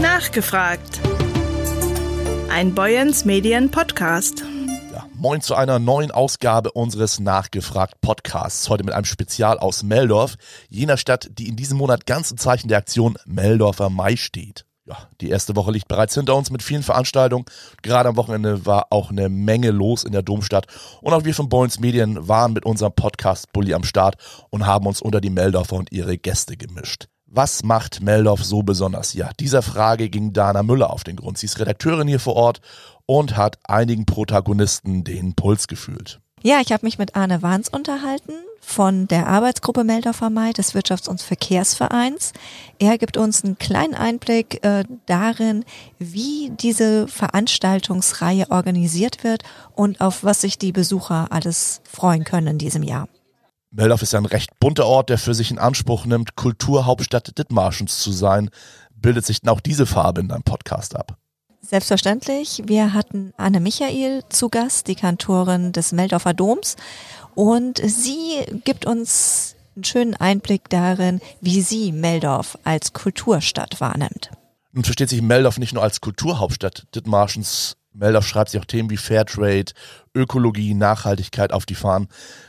Nachgefragt. Ein Boyens Medien Podcast. Ja, moin zu einer neuen Ausgabe unseres Nachgefragt Podcasts. Heute mit einem Spezial aus Meldorf, jener Stadt, die in diesem Monat ganz im Zeichen der Aktion Meldorfer Mai steht. Ja, die erste Woche liegt bereits hinter uns mit vielen Veranstaltungen. Gerade am Wochenende war auch eine Menge los in der Domstadt. Und auch wir von Boyens Medien waren mit unserem Podcast Bully am Start und haben uns unter die Meldorfer und ihre Gäste gemischt. Was macht Meldorf so besonders? Ja, dieser Frage ging Dana Müller auf den Grund. Sie ist Redakteurin hier vor Ort und hat einigen Protagonisten den Puls gefühlt. Ja, ich habe mich mit Arne Wahns unterhalten von der Arbeitsgruppe Meldorfer Mai des Wirtschafts- und Verkehrsvereins. Er gibt uns einen kleinen Einblick äh, darin, wie diese Veranstaltungsreihe organisiert wird und auf was sich die Besucher alles freuen können in diesem Jahr. Meldorf ist ein recht bunter Ort, der für sich in Anspruch nimmt, Kulturhauptstadt Dithmarschens zu sein. Bildet sich denn auch diese Farbe in deinem Podcast ab? Selbstverständlich. Wir hatten Anne Michael zu Gast, die Kantorin des Meldorfer Doms. Und sie gibt uns einen schönen Einblick darin, wie sie Meldorf als Kulturstadt wahrnimmt. Nun versteht sich Meldorf nicht nur als Kulturhauptstadt Dithmarschens. Meldorf schreibt sich auch Themen wie Fairtrade, Ökologie, Nachhaltigkeit auf die Fahnen.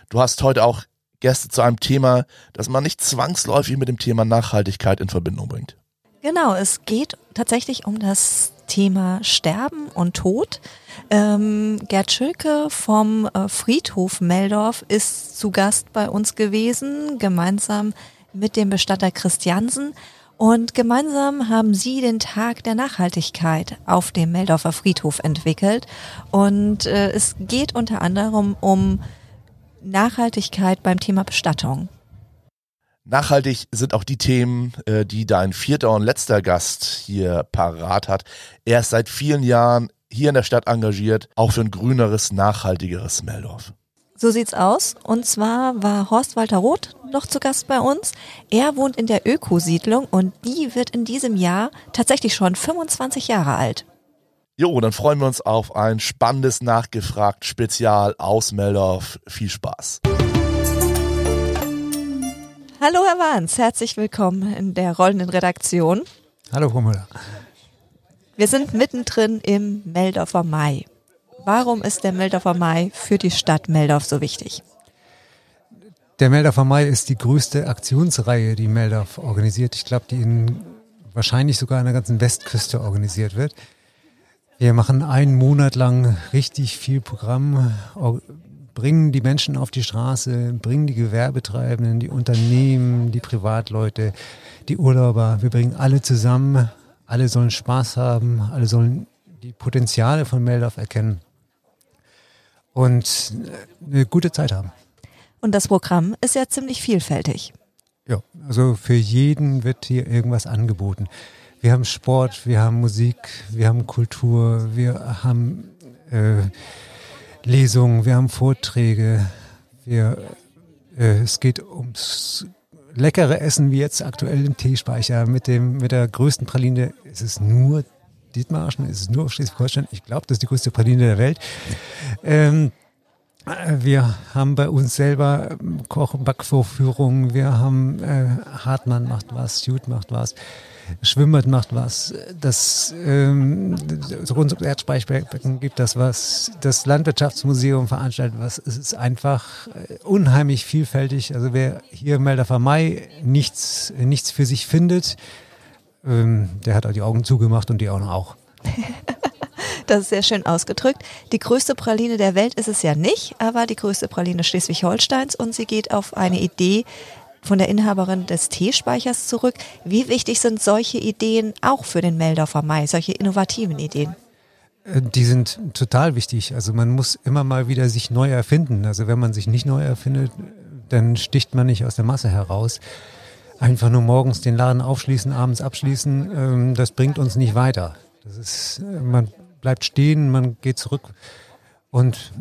Du hast heute auch Gäste zu einem Thema, das man nicht zwangsläufig mit dem Thema Nachhaltigkeit in Verbindung bringt. Genau, es geht tatsächlich um das Thema Sterben und Tod. Ähm, Gerd Schülke vom äh, Friedhof Meldorf ist zu Gast bei uns gewesen, gemeinsam mit dem Bestatter Christiansen. Und gemeinsam haben sie den Tag der Nachhaltigkeit auf dem Meldorfer Friedhof entwickelt. Und äh, es geht unter anderem um Nachhaltigkeit beim Thema Bestattung. Nachhaltig sind auch die Themen, äh, die dein vierter und letzter Gast hier parat hat. Er ist seit vielen Jahren hier in der Stadt engagiert, auch für ein grüneres, nachhaltigeres Meldorf. So sieht's aus. Und zwar war Horst Walter Roth noch zu Gast bei uns. Er wohnt in der Ökosiedlung und die wird in diesem Jahr tatsächlich schon 25 Jahre alt. Jo, dann freuen wir uns auf ein spannendes Nachgefragt-Spezial aus Meldorf. Viel Spaß. Hallo Herr Wahns, herzlich willkommen in der rollenden Redaktion. Hallo Frau Müller. Wir sind mittendrin im Meldorfer Mai. Warum ist der Meldorfer Mai für die Stadt Meldorf so wichtig? Der Meldorfer Mai ist die größte Aktionsreihe, die Meldorf organisiert. Ich glaube, die in wahrscheinlich sogar an der ganzen Westküste organisiert wird. Wir machen einen Monat lang richtig viel Programm, bringen die Menschen auf die Straße, bringen die Gewerbetreibenden, die Unternehmen, die Privatleute, die Urlauber. Wir bringen alle zusammen. Alle sollen Spaß haben. Alle sollen die Potenziale von Meldorf erkennen und eine gute Zeit haben. Und das Programm ist ja ziemlich vielfältig. Ja, also für jeden wird hier irgendwas angeboten. Wir haben Sport, wir haben Musik, wir haben Kultur, wir haben äh, Lesungen, wir haben Vorträge, wir, äh, es geht ums leckere Essen, wie jetzt aktuell im Teespeicher mit dem mit der größten Praline. Es ist nur Dietmarschen, es ist nur Schleswig-Holstein. Ich glaube, das ist die größte Praline der Welt. Ähm, wir haben bei uns selber Koch- und Backvorführungen. Wir haben äh, Hartmann macht was, Jut macht was. Schwimmbad macht was, das ähm, rund ums Erdspeicherbecken gibt das was, das Landwirtschaftsmuseum veranstaltet was. Es ist einfach äh, unheimlich vielfältig. Also wer hier im Melderfer Mai nichts, nichts für sich findet, ähm, der hat auch die Augen zugemacht und die Augen auch. Das ist sehr schön ausgedrückt. Die größte Praline der Welt ist es ja nicht, aber die größte Praline Schleswig-Holsteins und sie geht auf eine Idee von der Inhaberin des Teespeichers zurück. Wie wichtig sind solche Ideen auch für den Meldorfer Mai, solche innovativen Ideen? Äh, die sind total wichtig. Also man muss immer mal wieder sich neu erfinden. Also wenn man sich nicht neu erfindet, dann sticht man nicht aus der Masse heraus. Einfach nur morgens den Laden aufschließen, abends abschließen, ähm, das bringt uns nicht weiter. Das ist, äh, man bleibt stehen, man geht zurück und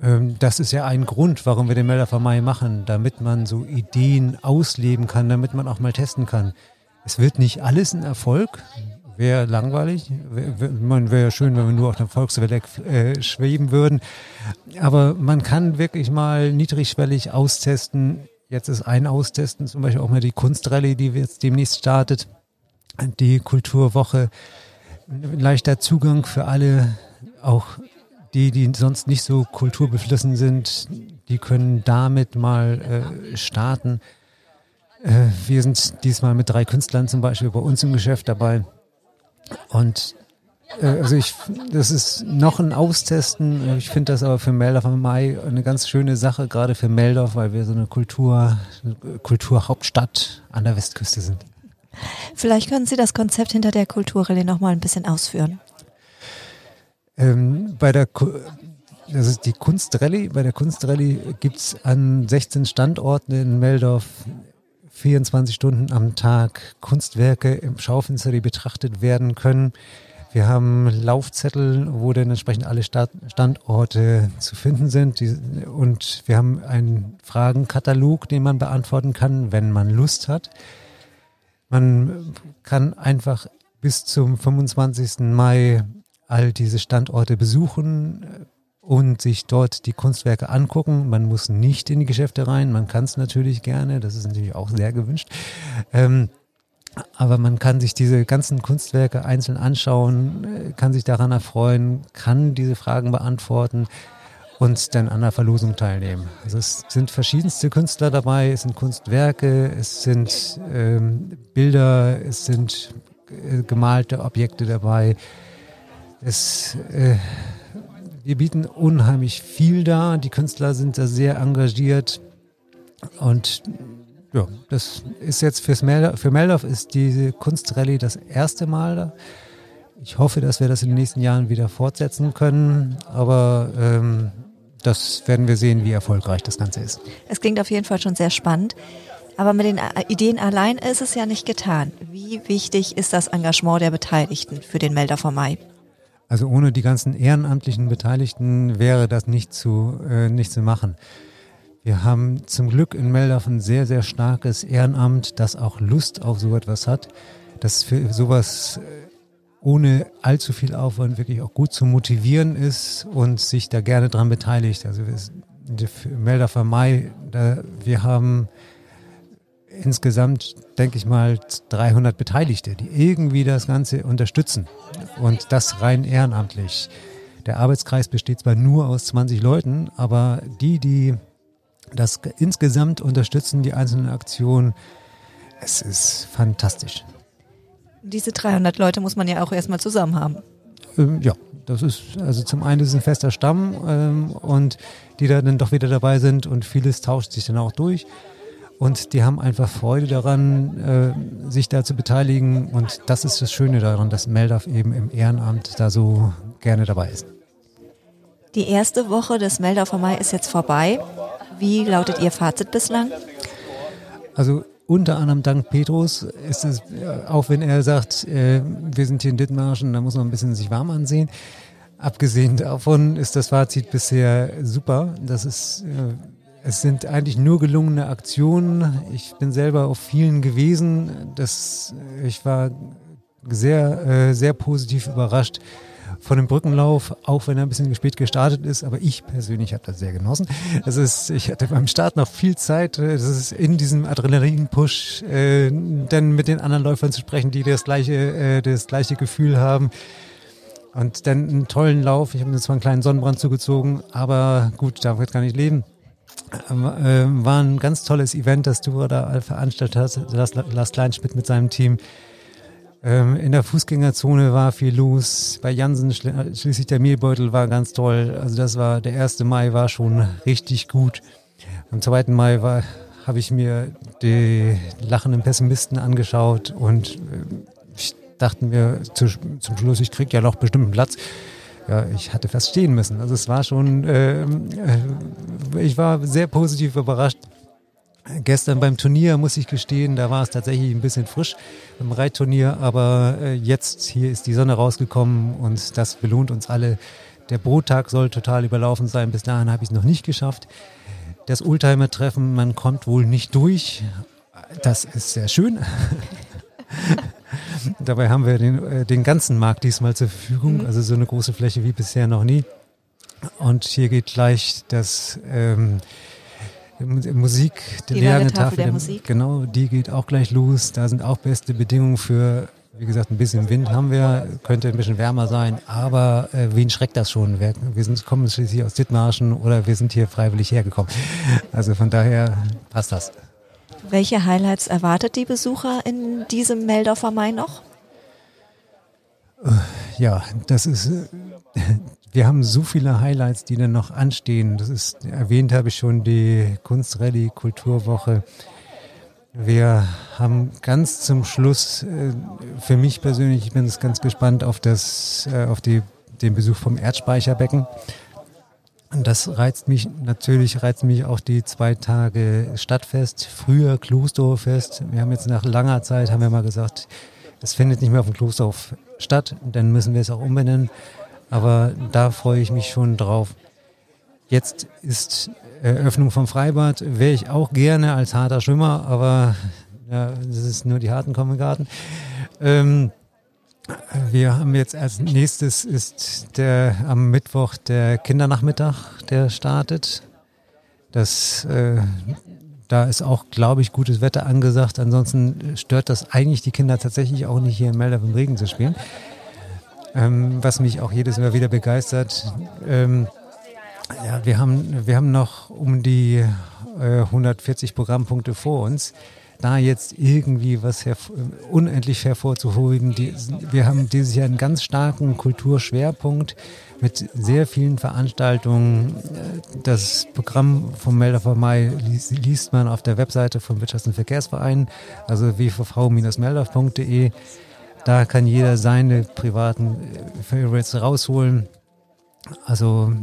das ist ja ein Grund, warum wir den Melder Mai machen, damit man so Ideen ausleben kann, damit man auch mal testen kann. Es wird nicht alles ein Erfolg, wäre langweilig. Man wäre ja schön, wenn wir nur auf der Volkswelle äh, schweben würden. Aber man kann wirklich mal niedrigschwellig austesten. Jetzt ist ein Austesten, zum Beispiel auch mal die Kunstrallye, die jetzt demnächst startet. die Kulturwoche leichter Zugang für alle, auch die, die sonst nicht so kulturbeflissen sind, die können damit mal äh, starten. Äh, wir sind diesmal mit drei Künstlern zum Beispiel bei uns im Geschäft dabei. Und äh, also ich, das ist noch ein Austesten. Ich finde das aber für Meldorf am Mai eine ganz schöne Sache, gerade für Meldorf, weil wir so eine Kultur, Kulturhauptstadt an der Westküste sind. Vielleicht können Sie das Konzept hinter der Kulturrallye noch mal ein bisschen ausführen. Ähm, bei der das ist die Kunstrallye. Bei der Kunstrallye gibt es an 16 Standorten in Meldorf 24 Stunden am Tag Kunstwerke im Schaufenster, die betrachtet werden können. Wir haben Laufzettel, wo dann entsprechend alle Standorte zu finden sind. Und wir haben einen Fragenkatalog, den man beantworten kann, wenn man Lust hat. Man kann einfach bis zum 25. Mai all diese Standorte besuchen und sich dort die Kunstwerke angucken. Man muss nicht in die Geschäfte rein, man kann es natürlich gerne, das ist natürlich auch sehr gewünscht. Ähm, aber man kann sich diese ganzen Kunstwerke einzeln anschauen, äh, kann sich daran erfreuen, kann diese Fragen beantworten und dann an der Verlosung teilnehmen. Also es sind verschiedenste Künstler dabei, es sind Kunstwerke, es sind ähm, Bilder, es sind äh, gemalte Objekte dabei. Es, äh, wir bieten unheimlich viel da. Die Künstler sind da sehr engagiert und ja, das ist jetzt fürs Melder, für Meldorf ist diese Kunstrallye das erste Mal. Da. Ich hoffe, dass wir das in den nächsten Jahren wieder fortsetzen können, aber ähm, das werden wir sehen, wie erfolgreich das Ganze ist. Es klingt auf jeden Fall schon sehr spannend. Aber mit den Ideen allein ist es ja nicht getan. Wie wichtig ist das Engagement der Beteiligten für den Melder vom Mai? Also ohne die ganzen ehrenamtlichen Beteiligten wäre das nicht zu, äh, nicht zu machen. Wir haben zum Glück in Meldorf ein sehr, sehr starkes Ehrenamt, das auch Lust auf so etwas hat, das für sowas äh, ohne allzu viel Aufwand wirklich auch gut zu motivieren ist und sich da gerne dran beteiligt. Also Meldorfer Mai, da, wir haben insgesamt, denke ich mal, 300 Beteiligte, die irgendwie das Ganze unterstützen und das rein ehrenamtlich. Der Arbeitskreis besteht zwar nur aus 20 Leuten, aber die, die das insgesamt unterstützen, die einzelnen Aktionen, es ist fantastisch. Diese 300 Leute muss man ja auch erstmal zusammen haben. Ähm, ja, das ist, also zum einen ist es ein fester Stamm ähm, und die da dann doch wieder dabei sind und vieles tauscht sich dann auch durch. Und die haben einfach Freude daran, äh, sich da zu beteiligen. Und das ist das Schöne daran, dass Meldorf eben im Ehrenamt da so gerne dabei ist. Die erste Woche des Meldorfer Mai ist jetzt vorbei. Wie lautet Ihr Fazit bislang? Also unter anderem dank Petrus ist es, äh, auch wenn er sagt, äh, wir sind hier in Dithmarschen, da muss man ein bisschen sich warm ansehen. Abgesehen davon ist das Fazit bisher super. Das ist, äh, es sind eigentlich nur gelungene Aktionen. Ich bin selber auf vielen gewesen. Das, ich war sehr, äh, sehr positiv überrascht von dem Brückenlauf, auch wenn er ein bisschen spät gestartet ist. Aber ich persönlich habe das sehr genossen. Das ist, ich hatte beim Start noch viel Zeit. Das ist in diesem Adrenalin-Push, äh, dann mit den anderen Läufern zu sprechen, die das gleiche, äh, das gleiche Gefühl haben. Und dann einen tollen Lauf. Ich habe mir zwar einen kleinen Sonnenbrand zugezogen, aber gut, da wird gar nicht leben. Äh, war ein ganz tolles Event, das du da veranstaltet hast. Lars, Kleinschmidt mit seinem Team. Ähm, in der Fußgängerzone war viel los. Bei Jansen schließlich der Mehlbeutel war ganz toll. Also das war, der erste Mai war schon richtig gut. Am zweiten Mai war, habe ich mir die lachenden Pessimisten angeschaut und äh, ich dachte mir zu, zum Schluss, ich krieg ja noch bestimmt einen Platz. Ja, ich hatte fast stehen müssen. Also es war schon, äh, ich war sehr positiv überrascht. Gestern beim Turnier muss ich gestehen, da war es tatsächlich ein bisschen frisch im Reitturnier, aber äh, jetzt hier ist die Sonne rausgekommen und das belohnt uns alle. Der Brottag soll total überlaufen sein. Bis dahin habe ich es noch nicht geschafft. Das Oldtimer-Treffen, man kommt wohl nicht durch. Das ist sehr schön. Dabei haben wir den, äh, den ganzen Markt diesmal zur Verfügung, also so eine große Fläche wie bisher noch nie. Und hier geht gleich das ähm, Musik, die lange Tafel, Tafel der, der, Musik. Genau, die geht auch gleich los. Da sind auch beste Bedingungen für Wie gesagt, ein bisschen Wind haben wir, könnte ein bisschen wärmer sein, aber äh, wen schreckt das schon? Wir, wir sind, kommen schließlich aus Dithmarschen oder wir sind hier freiwillig hergekommen. Also von daher passt das. Welche Highlights erwartet die Besucher in diesem Meldorfer Mai noch? Ja, das ist, äh, wir haben so viele Highlights, die dann noch anstehen. Das ist, erwähnt habe ich schon die Kunstrallye Kulturwoche. Wir haben ganz zum Schluss, äh, für mich persönlich, ich bin ganz gespannt auf das, äh, auf die, den Besuch vom Erdspeicherbecken. Das reizt mich, natürlich reizt mich auch die zwei Tage Stadtfest, früher Klosterfest. Wir haben jetzt nach langer Zeit, haben wir mal gesagt, es findet nicht mehr auf dem Klosterhof statt, dann müssen wir es auch umbenennen. Aber da freue ich mich schon drauf. Jetzt ist Eröffnung vom Freibad wäre ich auch gerne als harter Schwimmer, aber ja, das ist nur die harten kommen Garten. Ähm, wir haben jetzt als nächstes ist der am Mittwoch der Kindernachmittag, der startet. Das äh, da ist auch, glaube ich, gutes Wetter angesagt. Ansonsten stört das eigentlich die Kinder tatsächlich auch nicht hier in Melder im Regen zu spielen. Ähm, was mich auch jedes Mal wieder begeistert. Ähm, ja, wir haben, wir haben noch um die äh, 140 Programmpunkte vor uns. Da jetzt irgendwie was herv unendlich hervorzuholen. Die, wir haben dieses Jahr einen ganz starken Kulturschwerpunkt mit sehr vielen Veranstaltungen. Das Programm vom Melder vom Mai liest, man auf der Webseite vom Wirtschafts- und Verkehrsverein, also wvv-meldorf.de. Da kann jeder seine privaten Favorites rausholen. Also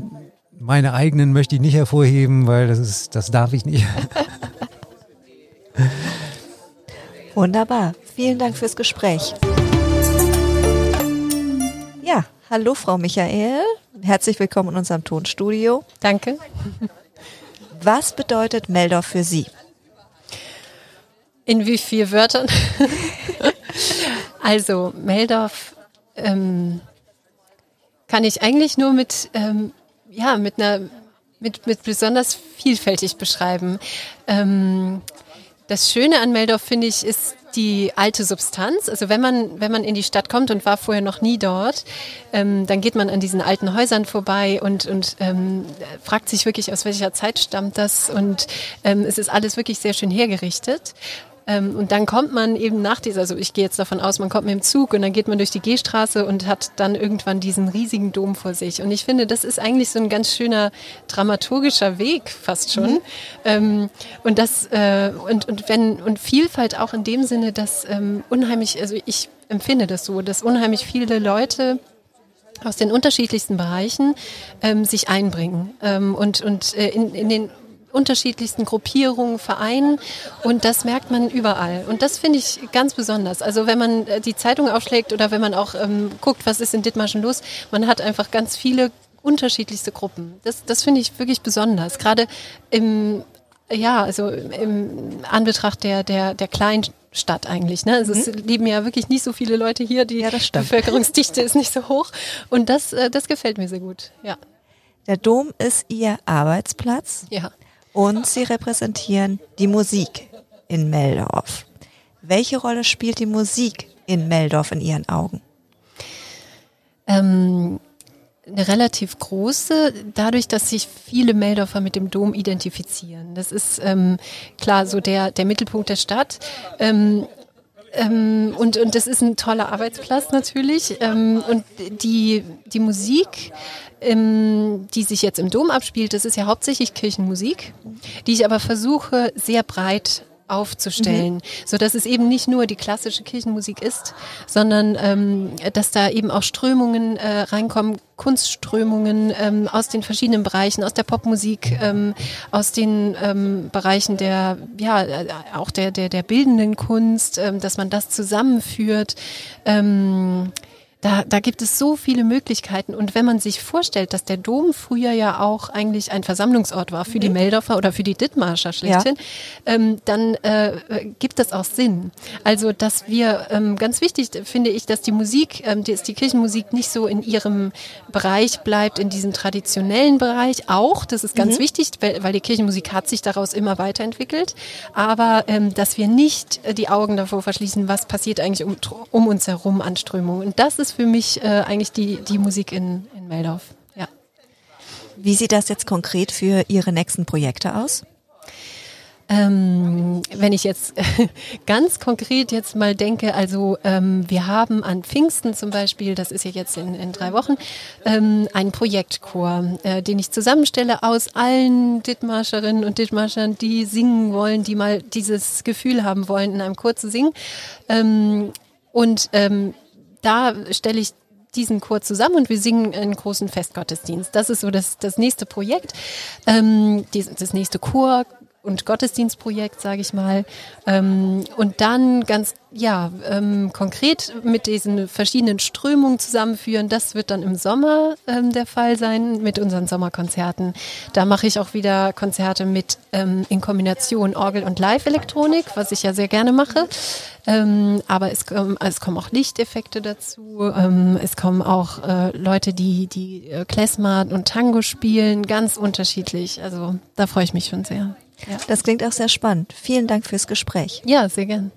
meine eigenen möchte ich nicht hervorheben, weil das ist, das darf ich nicht. Wunderbar. Vielen Dank fürs Gespräch. Ja, hallo Frau Michael. Herzlich willkommen in unserem Tonstudio. Danke. Was bedeutet Meldorf für Sie? In wie vielen Wörtern? also, Meldorf ähm, kann ich eigentlich nur mit ähm, ja, mit einer, mit, mit besonders vielfältig beschreiben. Ähm, das Schöne an Meldorf, finde ich, ist die alte Substanz. Also wenn man, wenn man in die Stadt kommt und war vorher noch nie dort, ähm, dann geht man an diesen alten Häusern vorbei und, und ähm, fragt sich wirklich, aus welcher Zeit stammt das. Und ähm, es ist alles wirklich sehr schön hergerichtet. Ähm, und dann kommt man eben nach dieser, also ich gehe jetzt davon aus, man kommt mit dem Zug und dann geht man durch die Gehstraße und hat dann irgendwann diesen riesigen Dom vor sich. Und ich finde, das ist eigentlich so ein ganz schöner dramaturgischer Weg, fast schon. Mhm. Ähm, und das, äh, und, und wenn, und Vielfalt auch in dem Sinne, dass ähm, unheimlich, also ich empfinde das so, dass unheimlich viele Leute aus den unterschiedlichsten Bereichen ähm, sich einbringen ähm, und, und äh, in, in den unterschiedlichsten Gruppierungen, Vereinen und das merkt man überall. Und das finde ich ganz besonders. Also wenn man äh, die Zeitung aufschlägt oder wenn man auch ähm, guckt, was ist in Dithmarschen los, man hat einfach ganz viele unterschiedlichste Gruppen. Das, das finde ich wirklich besonders. Gerade im, ja, also im Anbetracht der, der, der kleinen Stadt eigentlich. Ne? Also mhm. es leben ja wirklich nicht so viele Leute hier, die ja, Bevölkerungsdichte ist nicht so hoch. Und das, äh, das gefällt mir sehr gut, ja. Der Dom ist Ihr Arbeitsplatz. Ja und sie repräsentieren die Musik in Meldorf. Welche Rolle spielt die Musik in Meldorf in Ihren Augen? Ähm, eine relativ große, dadurch, dass sich viele Meldorfer mit dem Dom identifizieren. Das ist ähm, klar so der, der Mittelpunkt der Stadt. Ähm, ähm, und, und das ist ein toller Arbeitsplatz natürlich. Ähm, und die, die Musik, ähm, die sich jetzt im Dom abspielt, das ist ja hauptsächlich Kirchenmusik, die ich aber versuche sehr breit aufzustellen, mhm. so dass es eben nicht nur die klassische Kirchenmusik ist, sondern ähm, dass da eben auch Strömungen äh, reinkommen, Kunstströmungen ähm, aus den verschiedenen Bereichen, aus der Popmusik, ähm, aus den ähm, Bereichen der ja äh, auch der der der bildenden Kunst, ähm, dass man das zusammenführt. Ähm, da, da gibt es so viele Möglichkeiten. Und wenn man sich vorstellt, dass der Dom früher ja auch eigentlich ein Versammlungsort war für die Meldorfer oder für die Dithmarscher schlechthin, ja. ähm, dann äh, gibt das auch Sinn. Also, dass wir, ähm, ganz wichtig finde ich, dass die Musik, ähm, die, die Kirchenmusik nicht so in ihrem Bereich bleibt, in diesem traditionellen Bereich auch. Das ist ganz mhm. wichtig, weil, weil die Kirchenmusik hat sich daraus immer weiterentwickelt. Aber ähm, dass wir nicht äh, die Augen davor verschließen, was passiert eigentlich um, um uns herum an Strömungen. Und das ist ist für mich äh, eigentlich die, die Musik in, in Meldorf. Ja. Wie sieht das jetzt konkret für Ihre nächsten Projekte aus? Ähm, wenn ich jetzt ganz konkret jetzt mal denke, also ähm, wir haben an Pfingsten zum Beispiel, das ist ja jetzt in, in drei Wochen, ähm, einen Projektchor, äh, den ich zusammenstelle aus allen Dithmarscherinnen und Dithmarschern, die singen wollen, die mal dieses Gefühl haben wollen, in einem Chor zu singen. Ähm, und ähm, da stelle ich diesen Chor zusammen und wir singen einen großen Festgottesdienst. Das ist so das, das nächste Projekt, ähm, das nächste Chor, und Gottesdienstprojekt, sage ich mal. Ähm, und dann ganz ja ähm, konkret mit diesen verschiedenen Strömungen zusammenführen. Das wird dann im Sommer ähm, der Fall sein mit unseren Sommerkonzerten. Da mache ich auch wieder Konzerte mit ähm, in Kombination Orgel und Live-Elektronik, was ich ja sehr gerne mache. Ähm, aber es, es kommen auch Lichteffekte dazu. Ähm, es kommen auch äh, Leute, die die äh, Klezmer und Tango spielen, ganz unterschiedlich. Also da freue ich mich schon sehr. Ja. Das klingt auch sehr spannend. Vielen Dank fürs Gespräch. Ja, sehr gern.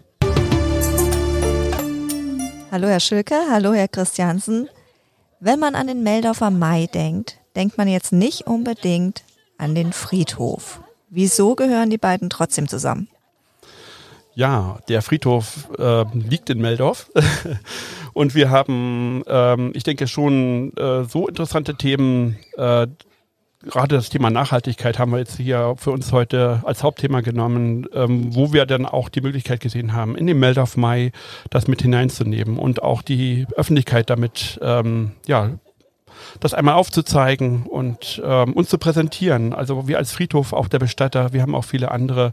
Hallo Herr Schülke, hallo Herr Christiansen. Wenn man an den Meldorfer Mai denkt, denkt man jetzt nicht unbedingt an den Friedhof. Wieso gehören die beiden trotzdem zusammen? Ja, der Friedhof äh, liegt in Meldorf und wir haben, ähm, ich denke schon, äh, so interessante Themen, äh, gerade das Thema Nachhaltigkeit haben wir jetzt hier für uns heute als Hauptthema genommen, ähm, wo wir dann auch die Möglichkeit gesehen haben, in dem Meld of Mai das mit hineinzunehmen und auch die Öffentlichkeit damit, ähm, ja, das einmal aufzuzeigen und ähm, uns zu präsentieren. Also wir als Friedhof, auch der Bestatter, wir haben auch viele andere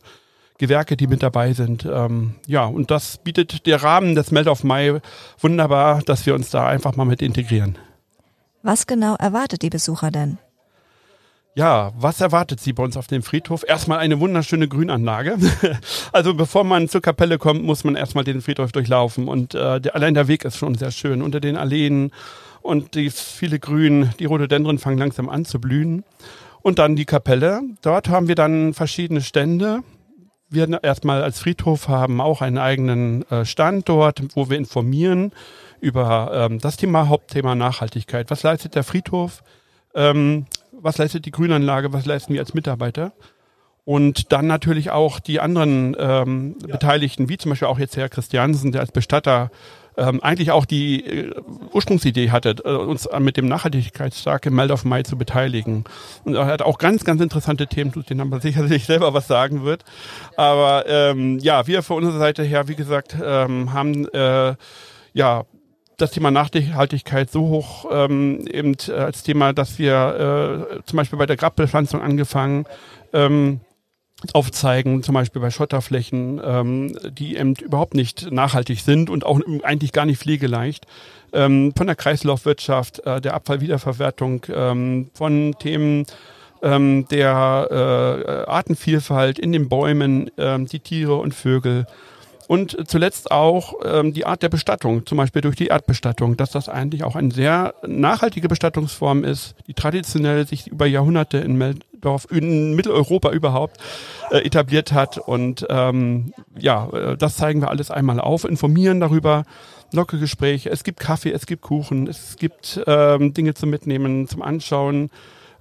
Gewerke, die mit dabei sind. Ähm, ja, und das bietet der Rahmen des Meld of Mai wunderbar, dass wir uns da einfach mal mit integrieren. Was genau erwartet die Besucher denn? Ja, was erwartet Sie bei uns auf dem Friedhof? Erstmal eine wunderschöne Grünanlage. also bevor man zur Kapelle kommt, muss man erstmal den Friedhof durchlaufen. Und äh, der, allein der Weg ist schon sehr schön. Unter den Alleen und die viele Grün, die Rhododendren fangen langsam an zu blühen. Und dann die Kapelle. Dort haben wir dann verschiedene Stände. Wir erstmal als Friedhof haben auch einen eigenen äh, Stand dort, wo wir informieren über ähm, das Thema Hauptthema Nachhaltigkeit. Was leistet der Friedhof? Ähm, was leistet die Grünanlage, was leisten wir als Mitarbeiter. Und dann natürlich auch die anderen ähm, ja. Beteiligten, wie zum Beispiel auch jetzt Herr Christiansen, der als Bestatter ähm, eigentlich auch die äh, Ursprungsidee hatte, äh, uns mit dem Nachhaltigkeitstag im Meld auf Mai zu beteiligen. Und er hat auch ganz, ganz interessante Themen, zu denen man sicherlich selber was sagen wird. Aber ähm, ja, wir von unserer Seite her, wie gesagt, ähm, haben äh, ja das Thema Nachhaltigkeit so hoch ähm, eben äh, als Thema, dass wir äh, zum Beispiel bei der Grabbepflanzung angefangen ähm, aufzeigen, zum Beispiel bei Schotterflächen, ähm, die eben überhaupt nicht nachhaltig sind und auch eigentlich gar nicht pflegeleicht. Ähm, von der Kreislaufwirtschaft, äh, der Abfallwiederverwertung, ähm, von Themen ähm, der äh, Artenvielfalt in den Bäumen, ähm, die Tiere und Vögel. Und zuletzt auch ähm, die Art der Bestattung, zum Beispiel durch die Erdbestattung, dass das eigentlich auch eine sehr nachhaltige Bestattungsform ist, die traditionell sich über Jahrhunderte in Meldorf, in Mitteleuropa überhaupt äh, etabliert hat. Und ähm, ja, äh, das zeigen wir alles einmal auf, informieren darüber, lockere Gespräche. Es gibt Kaffee, es gibt Kuchen, es gibt ähm, Dinge zum Mitnehmen, zum Anschauen.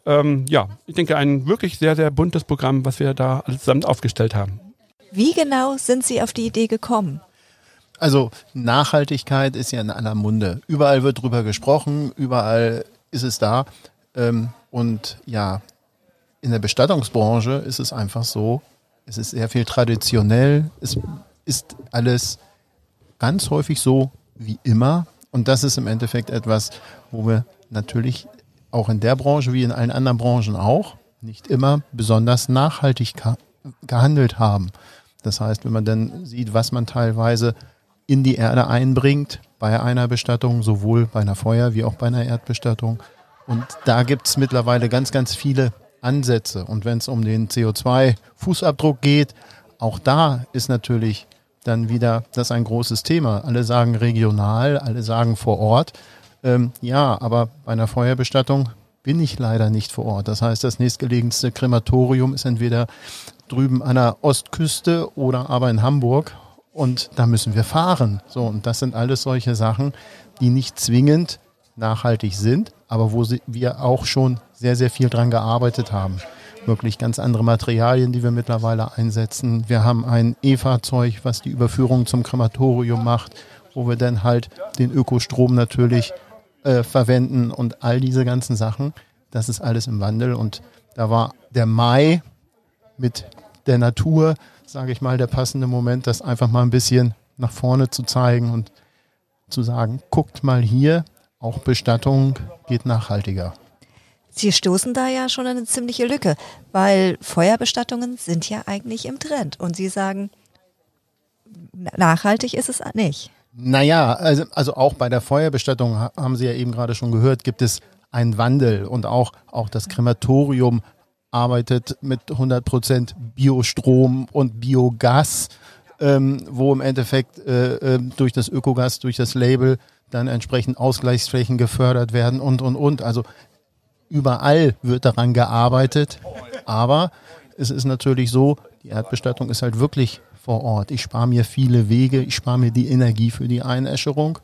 Ähm, ja, ich denke, ein wirklich sehr, sehr buntes Programm, was wir da allesamt aufgestellt haben. Wie genau sind Sie auf die Idee gekommen? Also Nachhaltigkeit ist ja in aller Munde. Überall wird drüber gesprochen, überall ist es da. Ähm, und ja, in der Bestattungsbranche ist es einfach so, es ist sehr viel traditionell, es ist alles ganz häufig so wie immer. Und das ist im Endeffekt etwas, wo wir natürlich auch in der Branche wie in allen anderen Branchen auch nicht immer besonders nachhaltig gehandelt haben. Das heißt, wenn man dann sieht, was man teilweise in die Erde einbringt, bei einer Bestattung, sowohl bei einer Feuer- wie auch bei einer Erdbestattung. Und da gibt es mittlerweile ganz, ganz viele Ansätze. Und wenn es um den CO2-Fußabdruck geht, auch da ist natürlich dann wieder das ein großes Thema. Alle sagen regional, alle sagen vor Ort. Ähm, ja, aber bei einer Feuerbestattung bin ich leider nicht vor Ort. Das heißt, das nächstgelegenste Krematorium ist entweder drüben an der Ostküste oder aber in Hamburg. Und da müssen wir fahren. So, und das sind alles solche Sachen, die nicht zwingend nachhaltig sind, aber wo wir auch schon sehr, sehr viel dran gearbeitet haben. Wirklich ganz andere Materialien, die wir mittlerweile einsetzen. Wir haben ein E-Fahrzeug, was die Überführung zum Krematorium macht, wo wir dann halt den Ökostrom natürlich äh, verwenden und all diese ganzen Sachen. Das ist alles im Wandel und da war der Mai mit der Natur, sage ich mal, der passende Moment, das einfach mal ein bisschen nach vorne zu zeigen und zu sagen, guckt mal hier, auch Bestattung geht nachhaltiger. Sie stoßen da ja schon eine ziemliche Lücke, weil Feuerbestattungen sind ja eigentlich im Trend. Und Sie sagen, nachhaltig ist es nicht. Naja, also, also auch bei der Feuerbestattung haben Sie ja eben gerade schon gehört, gibt es einen Wandel und auch, auch das Krematorium arbeitet mit 100% Biostrom und Biogas, ähm, wo im Endeffekt äh, äh, durch das Ökogas, durch das Label dann entsprechend Ausgleichsflächen gefördert werden und, und, und. Also überall wird daran gearbeitet, aber es ist natürlich so, die Erdbestattung ist halt wirklich vor Ort. Ich spare mir viele Wege, ich spare mir die Energie für die Einäscherung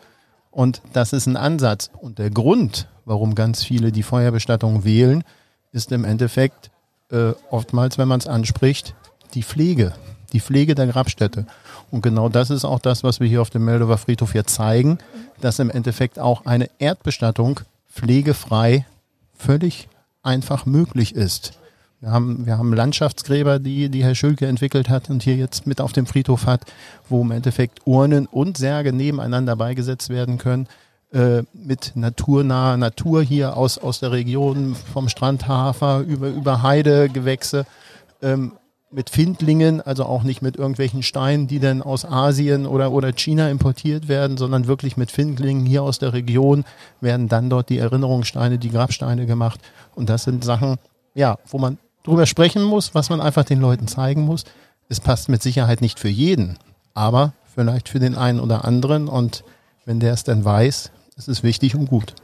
und das ist ein Ansatz. Und der Grund, warum ganz viele die Feuerbestattung wählen, ist im Endeffekt äh, oftmals, wenn man es anspricht, die Pflege, die Pflege der Grabstätte. Und genau das ist auch das, was wir hier auf dem Meldover Friedhof jetzt zeigen, dass im Endeffekt auch eine Erdbestattung pflegefrei völlig einfach möglich ist. Wir haben, wir haben Landschaftsgräber, die, die Herr Schülke entwickelt hat und hier jetzt mit auf dem Friedhof hat, wo im Endeffekt Urnen und Särge nebeneinander beigesetzt werden können, äh, mit naturnaher Natur hier aus, aus der Region, vom Strandhafer über, über Heidegewächse. Ähm, mit Findlingen, also auch nicht mit irgendwelchen Steinen, die dann aus Asien oder, oder China importiert werden, sondern wirklich mit Findlingen hier aus der Region werden dann dort die Erinnerungssteine, die Grabsteine gemacht. Und das sind Sachen, ja, wo man drüber sprechen muss, was man einfach den Leuten zeigen muss. Es passt mit Sicherheit nicht für jeden, aber vielleicht für den einen oder anderen. Und wenn der es dann weiß, ist es wichtig und gut.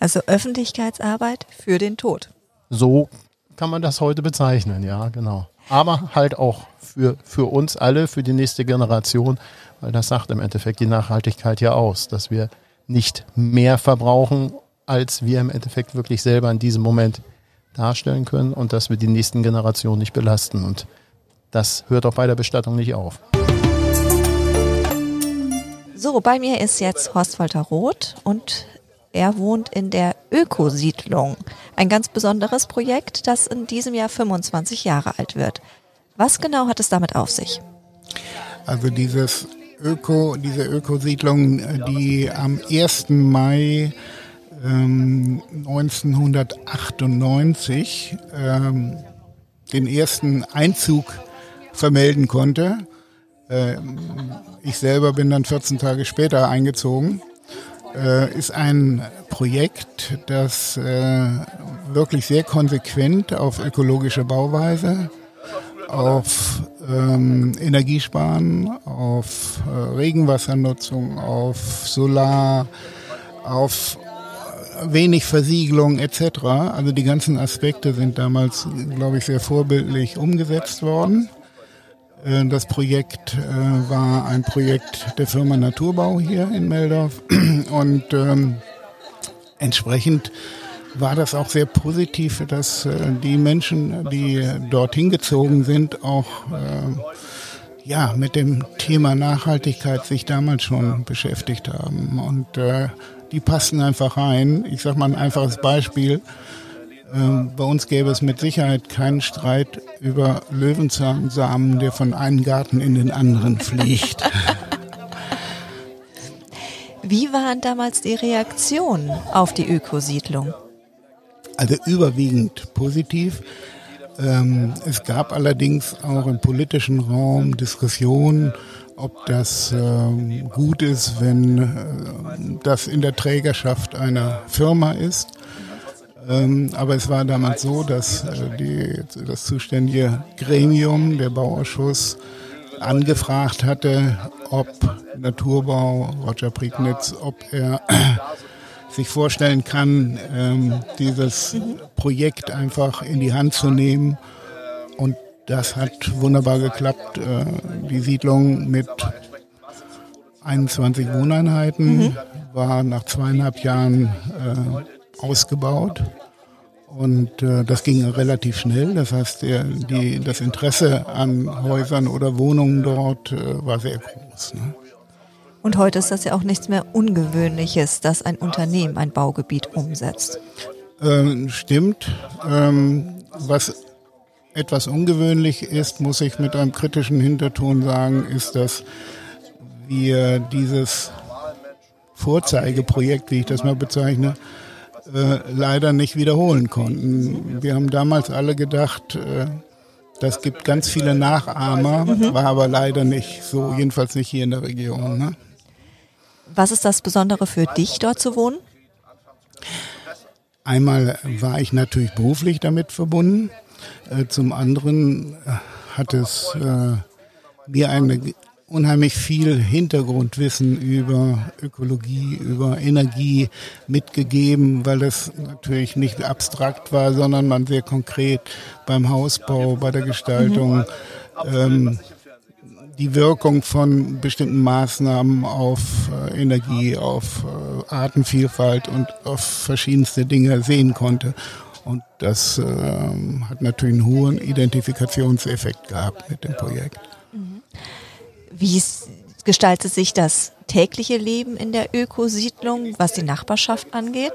Also Öffentlichkeitsarbeit für den Tod. So kann man das heute bezeichnen, ja, genau aber halt auch für, für uns alle, für die nächste Generation, weil das sagt im Endeffekt die Nachhaltigkeit ja aus, dass wir nicht mehr verbrauchen, als wir im Endeffekt wirklich selber in diesem Moment darstellen können und dass wir die nächsten Generationen nicht belasten. Und das hört auch bei der Bestattung nicht auf. So, bei mir ist jetzt Horst Walter Roth und er wohnt in der Ökosiedlung. Ein ganz besonderes Projekt, das in diesem Jahr 25 Jahre alt wird. Was genau hat es damit auf sich? Also dieses Öko, diese Ökosiedlung, die am 1. Mai ähm, 1998 ähm, den ersten Einzug vermelden konnte. Ähm, ich selber bin dann 14 Tage später eingezogen äh, ist ein Projekt, das äh, wirklich sehr konsequent auf ökologische Bauweise, auf ähm, Energiesparen, auf äh, Regenwassernutzung, auf Solar, auf wenig Versiegelung etc. Also die ganzen Aspekte sind damals, glaube ich, sehr vorbildlich umgesetzt worden. Äh, das Projekt äh, war ein Projekt der Firma Naturbau hier in Meldorf und ähm, entsprechend war das auch sehr positiv, dass äh, die Menschen, die dorthin gezogen sind, auch ja mit dem Thema Nachhaltigkeit sich damals schon beschäftigt haben und äh, die passen einfach rein. Ich sage mal ein einfaches Beispiel. Ähm, bei uns gäbe es mit Sicherheit keinen Streit über Löwenzahnsamen, der von einem Garten in den anderen fliegt. Wie waren damals die Reaktionen auf die Ökosiedlung? Also überwiegend positiv. Ähm, es gab allerdings auch im politischen Raum Diskussionen, ob das ähm, gut ist, wenn äh, das in der Trägerschaft einer Firma ist. Ähm, aber es war damals so, dass äh, die, das zuständige Gremium, der Bauausschuss, angefragt hatte, ob Naturbau, Roger Prignitz, ob er sich vorstellen kann, ähm, dieses Projekt einfach in die Hand zu nehmen. Und das hat wunderbar geklappt. Äh, die Siedlung mit 21 Wohneinheiten mhm. war nach zweieinhalb Jahren äh, ausgebaut. Und äh, das ging relativ schnell. Das heißt, der, die, das Interesse an Häusern oder Wohnungen dort äh, war sehr groß. Ne? Und heute ist das ja auch nichts mehr Ungewöhnliches, dass ein Unternehmen ein Baugebiet umsetzt. Ähm, stimmt. Ähm, was etwas ungewöhnlich ist, muss ich mit einem kritischen Hinterton sagen, ist, dass wir dieses Vorzeigeprojekt, wie ich das mal bezeichne, äh, leider nicht wiederholen konnten. Wir haben damals alle gedacht, äh, das gibt ganz viele Nachahmer, mhm. war aber leider nicht so, jedenfalls nicht hier in der Region. Ne? Was ist das Besondere für dich, dort zu wohnen? Einmal war ich natürlich beruflich damit verbunden. Äh, zum anderen äh, hat es äh, mir eine unheimlich viel Hintergrundwissen über Ökologie, über Energie mitgegeben, weil es natürlich nicht abstrakt war, sondern man sehr konkret beim Hausbau, bei der Gestaltung mhm. ähm, die Wirkung von bestimmten Maßnahmen auf äh, Energie, auf äh, Artenvielfalt und auf verschiedenste Dinge sehen konnte. Und das äh, hat natürlich einen hohen Identifikationseffekt gehabt mit dem Projekt. Wie gestaltet sich das tägliche Leben in der Ökosiedlung, was die Nachbarschaft angeht?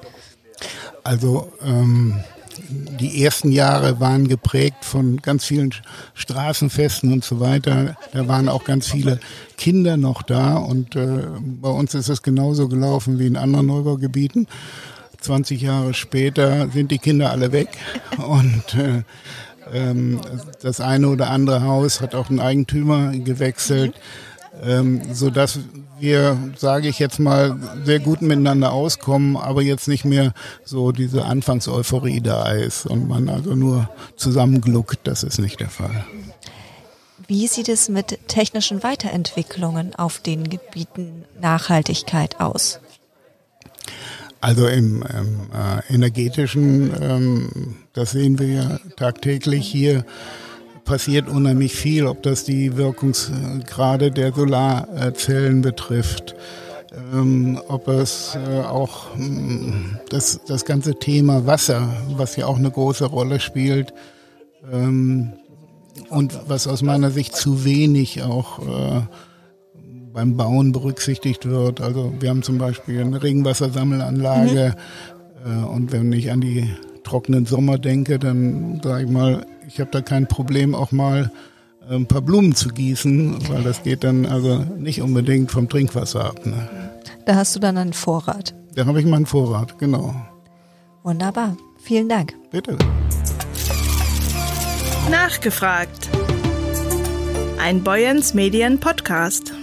Also ähm, die ersten Jahre waren geprägt von ganz vielen Straßenfesten und so weiter. Da waren auch ganz viele Kinder noch da und äh, bei uns ist es genauso gelaufen wie in anderen Neubaugebieten. 20 Jahre später sind die Kinder alle weg und äh, das eine oder andere Haus hat auch einen Eigentümer gewechselt. Ähm, so dass wir, sage ich jetzt mal, sehr gut miteinander auskommen, aber jetzt nicht mehr so diese Anfangseuphorie da ist und man also nur zusammengluckt. Das ist nicht der Fall. Wie sieht es mit technischen Weiterentwicklungen auf den Gebieten Nachhaltigkeit aus? Also im, im äh, energetischen, ähm, das sehen wir ja tagtäglich. Hier, passiert unheimlich viel, ob das die Wirkungsgrade der Solarzellen betrifft, ähm, ob es äh, auch mh, mm, das, das ganze Thema Wasser, was ja auch eine große Rolle spielt, ähm, und was aus meiner Sicht zu wenig auch äh, beim Bauen berücksichtigt wird. Also wir haben zum Beispiel eine Regenwassersammelanlage mhm. äh, und wenn ich an die trockenen Sommer denke, dann sage ich mal, ich habe da kein Problem, auch mal äh, ein paar Blumen zu gießen, weil das geht dann also nicht unbedingt vom Trinkwasser ab. Ne? Da hast du dann einen Vorrat. Da habe ich mal einen Vorrat, genau. Wunderbar. Vielen Dank. Bitte. Nachgefragt. Ein Boyens Medien Podcast.